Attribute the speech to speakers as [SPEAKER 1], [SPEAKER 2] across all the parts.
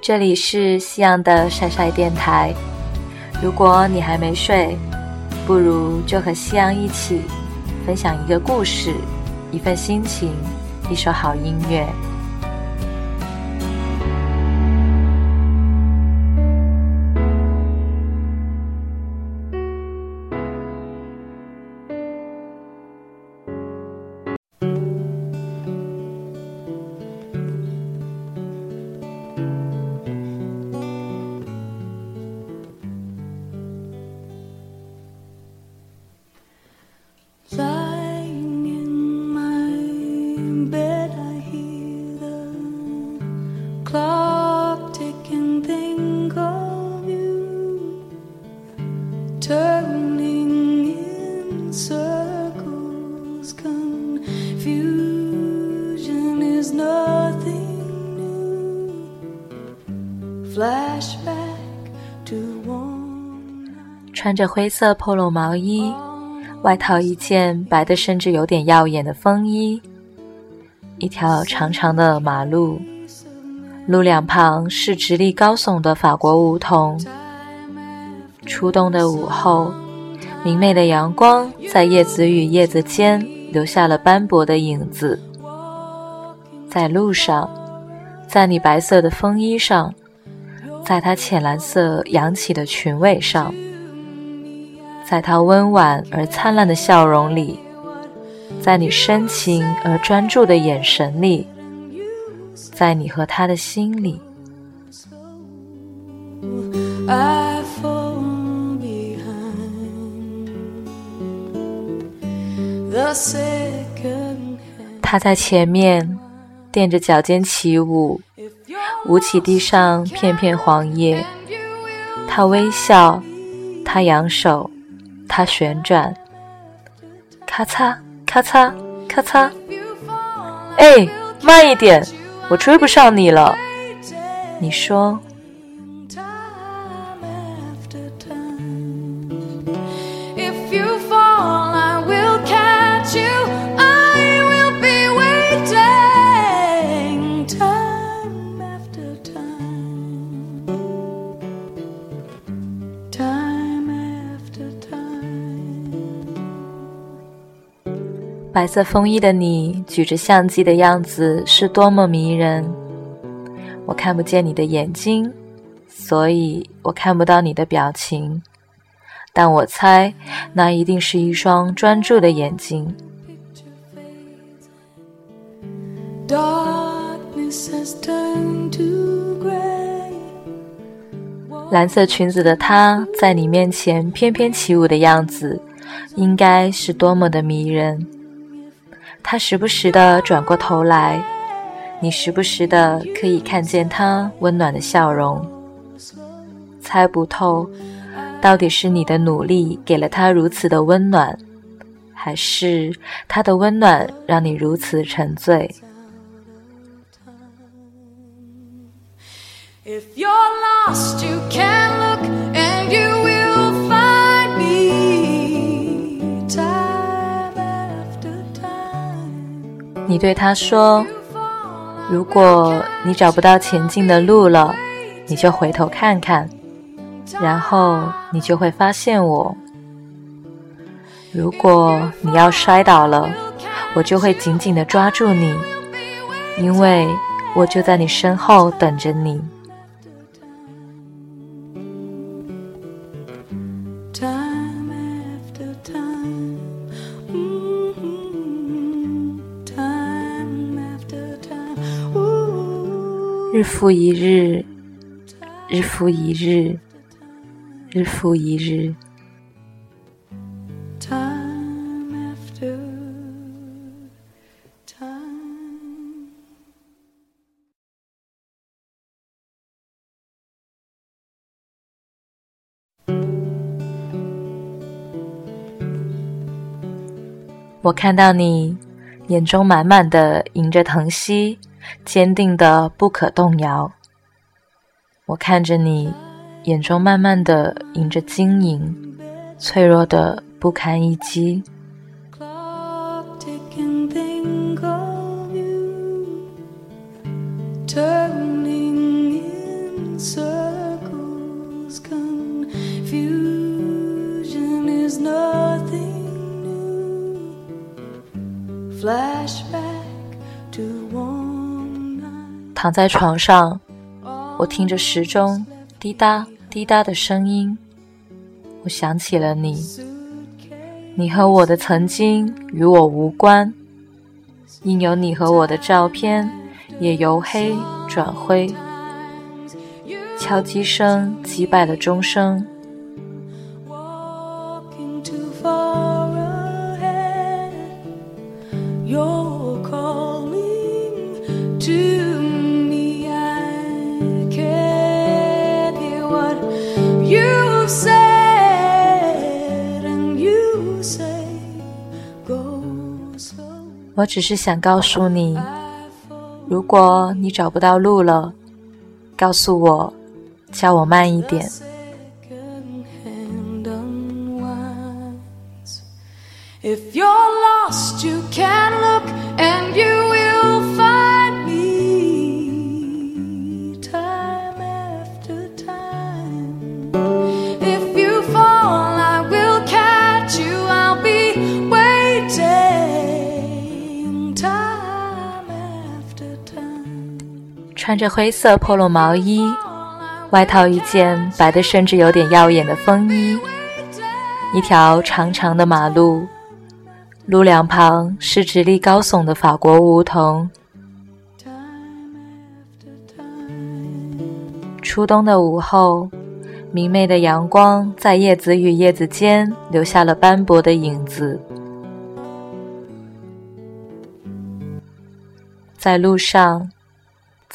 [SPEAKER 1] 这里是夕阳的晒晒电台。如果你还没睡，不如就和夕阳一起分享一个故事、一份心情、一首好音乐。穿着灰色 polo 毛衣，外套一件白的甚至有点耀眼的风衣。一条长长的马路，路两旁是直立高耸的法国梧桐。初冬的午后，明媚的阳光在叶子与叶子间留下了斑驳的影子。在路上，在你白色的风衣上，在它浅蓝色扬起的裙尾上。在他温婉而灿烂的笑容里，在你深情而专注的眼神里，在你和他的心里，他在前面垫着脚尖起舞，舞起地上片片黄叶。他微笑，他扬手。他旋转，咔嚓咔嚓咔嚓。哎，慢一点，我追不上你了。你说。白色风衣的你举着相机的样子是多么迷人！我看不见你的眼睛，所以我看不到你的表情，但我猜那一定是一双专注的眼睛。蓝色裙子的她在你面前翩翩起舞的样子，应该是多么的迷人！他时不时地转过头来，你时不时地可以看见他温暖的笑容。猜不透，到底是你的努力给了他如此的温暖，还是他的温暖让你如此沉醉？你对他说：“如果你找不到前进的路了，你就回头看看，然后你就会发现我。如果你要摔倒了，我就会紧紧地抓住你，因为我就在你身后等着你。”日复一日，日复一日，日复一日。我看到你眼中满满的迎着疼惜。坚定的不可动摇。我看着你，眼中慢慢的隐着晶莹，脆弱的不堪一击。
[SPEAKER 2] 躺在床上，我听着时钟滴答滴答的声音，我想起了你。你和我的曾经与我无关，因有你和我的照片也由黑转灰。敲击声击败了钟声。我只是想告诉你，如果你找不到路了，告诉我，叫我慢一点。穿着灰色 polo 毛衣，外套一件白的甚至有点耀眼的风衣，一条长长的马路，路两旁是直立高耸的法国梧桐。初冬的午后，明媚的阳光在叶子与叶子间留下了斑驳的影子，在路上。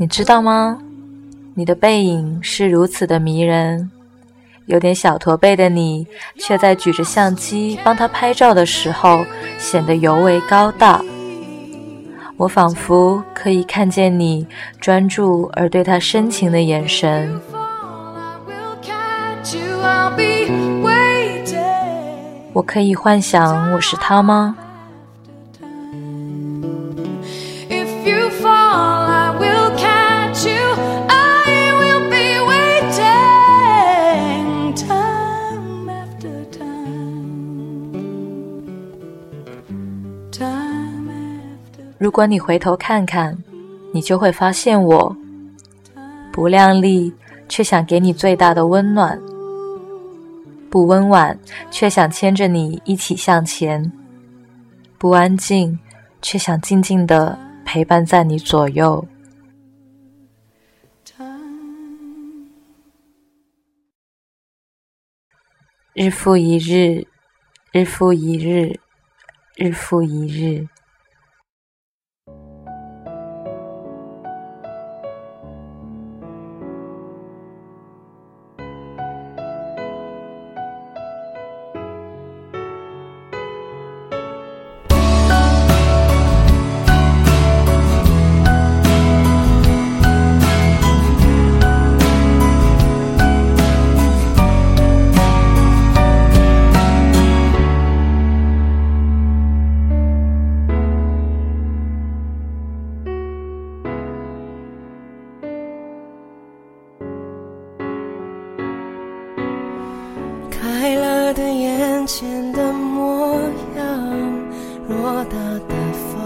[SPEAKER 2] 你知道吗？你的背影是如此的迷人，有点小驼背的你，却在举着相机帮他拍照的时候显得尤为高大。我仿佛可以看见你专注而对他深情的眼神。我可以幻想我是他吗？如果你回头看看，你就会发现我不靓丽，却想给你最大的温暖；不温婉，却想牵着你一起向前；不安静，却想静静的陪伴在你左右。日复一日，日复一日，日复一日。
[SPEAKER 3] 前的模样，偌大的房，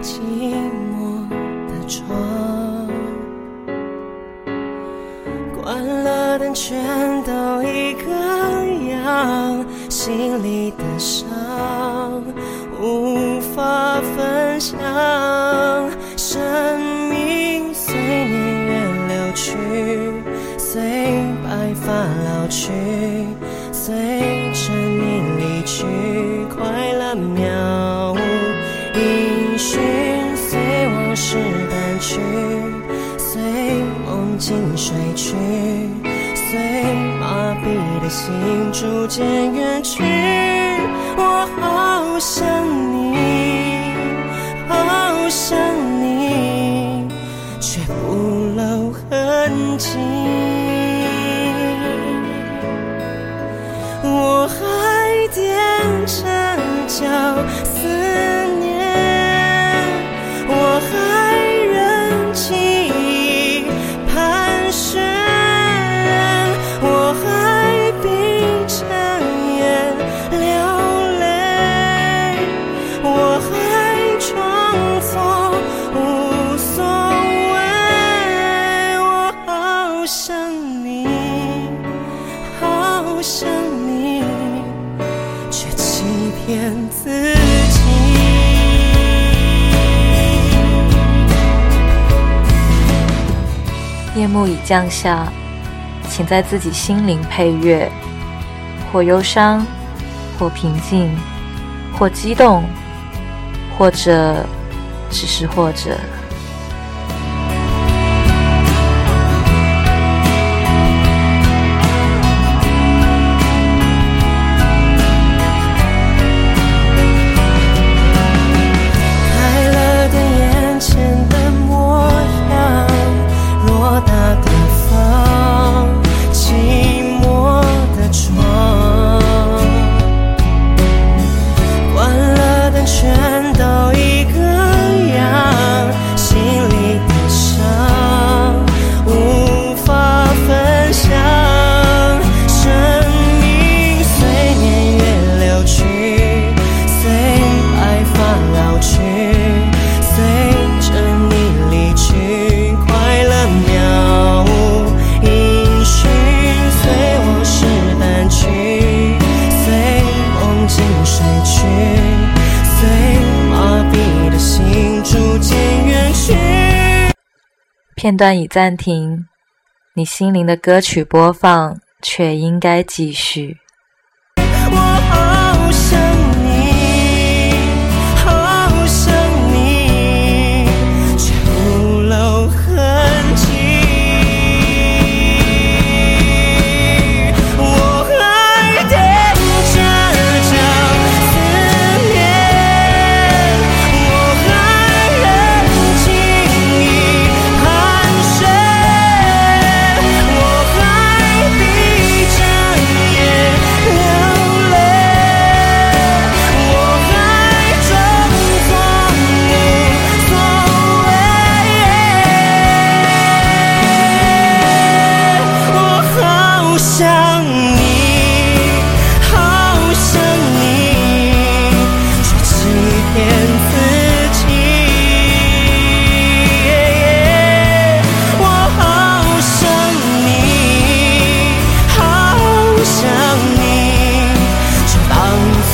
[SPEAKER 3] 寂寞的窗，关了灯，全都一个样，心里的伤无法分享，生命随年月流去，随白发老去。情逐
[SPEAKER 2] 渐远已降下，请在自己心灵配乐，或忧伤，或平静，或激动，或者，只是或者。片段已暂停，你心灵的歌曲播放却应该继续。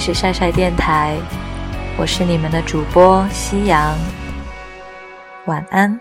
[SPEAKER 2] 是晒晒电台，我是你们的主播夕阳，晚安。